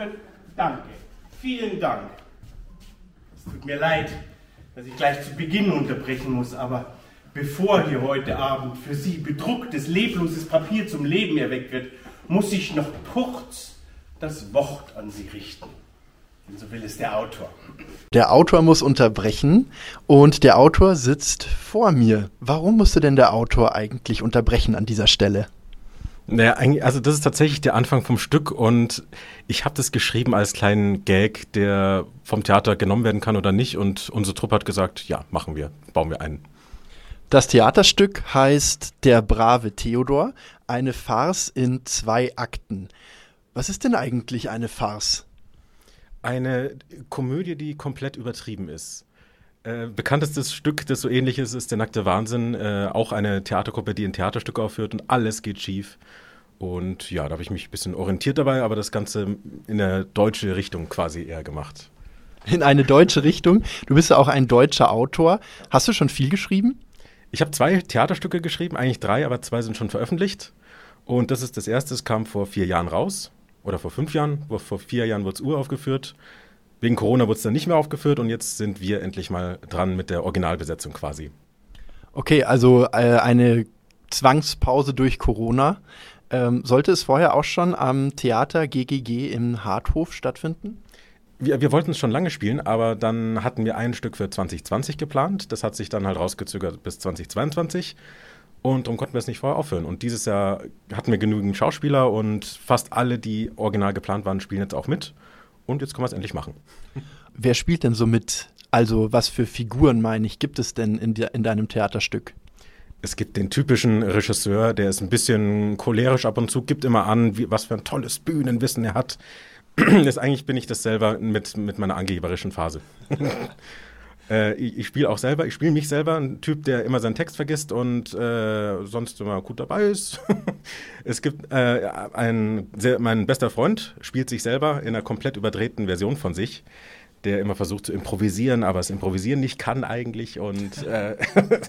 Kartoffeln? Danke. Vielen Dank. Es tut mir leid, dass ich gleich zu Beginn unterbrechen muss, aber bevor hier heute Abend für Sie bedrucktes, lebloses Papier zum Leben erweckt wird, muss ich noch kurz das Wort an Sie richten. Denn so will es der Autor. Der Autor muss unterbrechen und der Autor sitzt vor mir. Warum musste denn der Autor eigentlich unterbrechen an dieser Stelle? Naja, also das ist tatsächlich der Anfang vom Stück und ich habe das geschrieben als kleinen Gag, der vom Theater genommen werden kann oder nicht und unsere Truppe hat gesagt, ja, machen wir, bauen wir ein. Das Theaterstück heißt Der brave Theodor, eine Farce in zwei Akten. Was ist denn eigentlich eine Farce? Eine Komödie, die komplett übertrieben ist. Äh, bekanntestes Stück, das so ähnlich ist, ist Der nackte Wahnsinn. Äh, auch eine Theatergruppe, die ein Theaterstück aufführt und alles geht schief. Und ja, da habe ich mich ein bisschen orientiert dabei, aber das Ganze in eine deutsche Richtung quasi eher gemacht. In eine deutsche Richtung? Du bist ja auch ein deutscher Autor. Hast du schon viel geschrieben? Ich habe zwei Theaterstücke geschrieben, eigentlich drei, aber zwei sind schon veröffentlicht. Und das ist das erste, es kam vor vier Jahren raus. Oder vor fünf Jahren. Vor vier Jahren wurde es uraufgeführt. Wegen Corona wurde es dann nicht mehr aufgeführt und jetzt sind wir endlich mal dran mit der Originalbesetzung quasi. Okay, also äh, eine Zwangspause durch Corona. Ähm, sollte es vorher auch schon am Theater GGG im Harthof stattfinden? Wir, wir wollten es schon lange spielen, aber dann hatten wir ein Stück für 2020 geplant. Das hat sich dann halt rausgezögert bis 2022. Und darum konnten wir es nicht vorher aufhören. Und dieses Jahr hatten wir genügend Schauspieler und fast alle, die original geplant waren, spielen jetzt auch mit. Und jetzt können wir es endlich machen. Wer spielt denn so mit? Also, was für Figuren, meine ich, gibt es denn in, de in deinem Theaterstück? Es gibt den typischen Regisseur, der ist ein bisschen cholerisch ab und zu, gibt immer an, wie, was für ein tolles Bühnenwissen er hat. das, eigentlich bin ich das selber mit, mit meiner angeberischen Phase. äh, ich, ich spiele auch selber, ich spiele mich selber, ein Typ, der immer seinen Text vergisst und äh, sonst immer gut dabei ist. es gibt äh, einen, sehr, mein bester Freund spielt sich selber in einer komplett überdrehten Version von sich der immer versucht zu improvisieren, aber das Improvisieren nicht kann eigentlich und äh,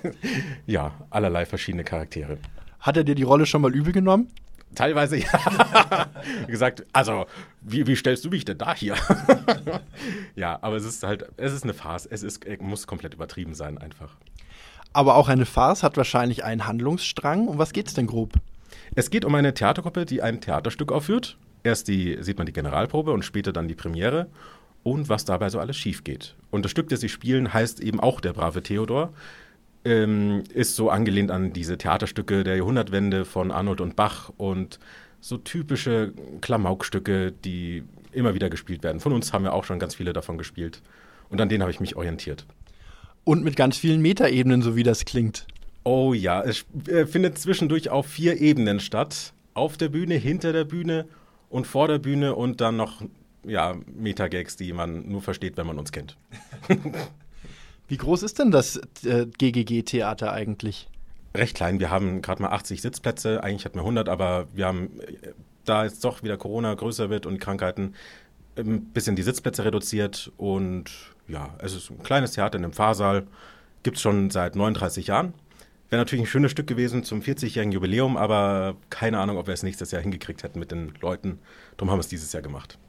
ja, allerlei verschiedene Charaktere. Hat er dir die Rolle schon mal übel genommen? Teilweise ja. gesagt, also, wie, wie stellst du mich denn da hier? ja, aber es ist halt, es ist eine Farce. Es ist, muss komplett übertrieben sein, einfach. Aber auch eine Farce hat wahrscheinlich einen Handlungsstrang. Um was geht es denn grob? Es geht um eine Theatergruppe, die ein Theaterstück aufführt. Erst die, sieht man die Generalprobe und später dann die Premiere. Und was dabei so alles schief geht. Und das Stück, das sie spielen, heißt eben auch Der brave Theodor ähm, ist so angelehnt an diese Theaterstücke der Jahrhundertwende von Arnold und Bach und so typische Klamaukstücke, die immer wieder gespielt werden. Von uns haben wir auch schon ganz viele davon gespielt. Und an denen habe ich mich orientiert. Und mit ganz vielen Metaebenen, so wie das klingt. Oh ja, es äh, findet zwischendurch auf vier Ebenen statt. Auf der Bühne, hinter der Bühne und vor der Bühne und dann noch ja, Metagags, die man nur versteht, wenn man uns kennt. Wie groß ist denn das äh, GGG-Theater eigentlich? Recht klein. Wir haben gerade mal 80 Sitzplätze. Eigentlich hatten wir 100, aber wir haben, äh, da jetzt doch wieder Corona größer wird und Krankheiten, ein bisschen die Sitzplätze reduziert. Und ja, es ist ein kleines Theater in einem Pfarrsaal. Gibt es schon seit 39 Jahren. Wäre natürlich ein schönes Stück gewesen zum 40-jährigen Jubiläum, aber keine Ahnung, ob wir es nächstes Jahr hingekriegt hätten mit den Leuten. Darum haben wir es dieses Jahr gemacht.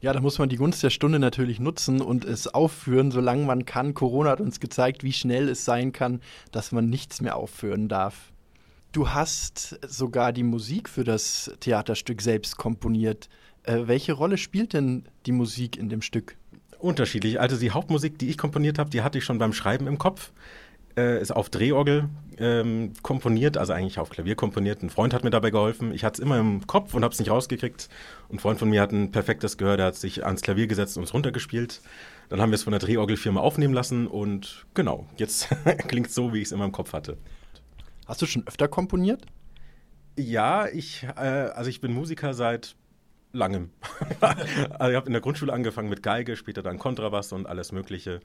Ja, da muss man die Gunst der Stunde natürlich nutzen und es aufführen, solange man kann. Corona hat uns gezeigt, wie schnell es sein kann, dass man nichts mehr aufführen darf. Du hast sogar die Musik für das Theaterstück selbst komponiert. Äh, welche Rolle spielt denn die Musik in dem Stück? Unterschiedlich. Also die Hauptmusik, die ich komponiert habe, die hatte ich schon beim Schreiben im Kopf äh, ist auf Drehorgel ähm, komponiert, also eigentlich auf Klavier komponiert. Ein Freund hat mir dabei geholfen. Ich hatte es immer im Kopf und habe es nicht rausgekriegt. Ein Freund von mir hat ein perfektes Gehör, der hat sich ans Klavier gesetzt und es runtergespielt. Dann haben wir es von der Drehorgelfirma aufnehmen lassen und genau, jetzt klingt es so, wie ich es immer im Kopf hatte. Hast du schon öfter komponiert? Ja, ich, äh, also ich bin Musiker seit langem. also ich habe in der Grundschule angefangen mit Geige, später dann Kontrabass und alles Mögliche.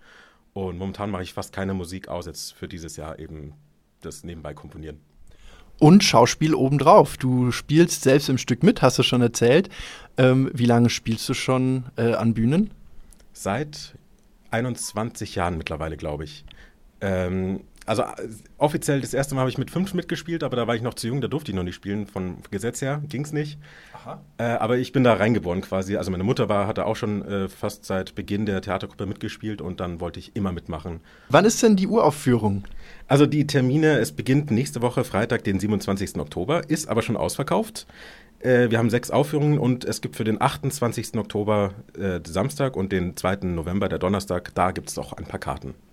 Und momentan mache ich fast keine Musik aus, jetzt für dieses Jahr eben das nebenbei komponieren. Und Schauspiel obendrauf. Du spielst selbst im Stück mit, hast du schon erzählt. Ähm, wie lange spielst du schon äh, an Bühnen? Seit 21 Jahren mittlerweile, glaube ich. Ähm, also äh, offiziell das erste Mal habe ich mit fünf mitgespielt, aber da war ich noch zu jung, da durfte ich noch nicht spielen. Von Gesetz her ging es nicht. Äh, aber ich bin da reingeboren quasi. Also meine Mutter war, hatte auch schon äh, fast seit Beginn der Theatergruppe mitgespielt und dann wollte ich immer mitmachen. Wann ist denn die Uraufführung? Also die Termine, es beginnt nächste Woche, Freitag, den 27. Oktober, ist aber schon ausverkauft. Äh, wir haben sechs Aufführungen und es gibt für den 28. Oktober äh, Samstag und den 2. November, der Donnerstag, da gibt es auch ein paar Karten.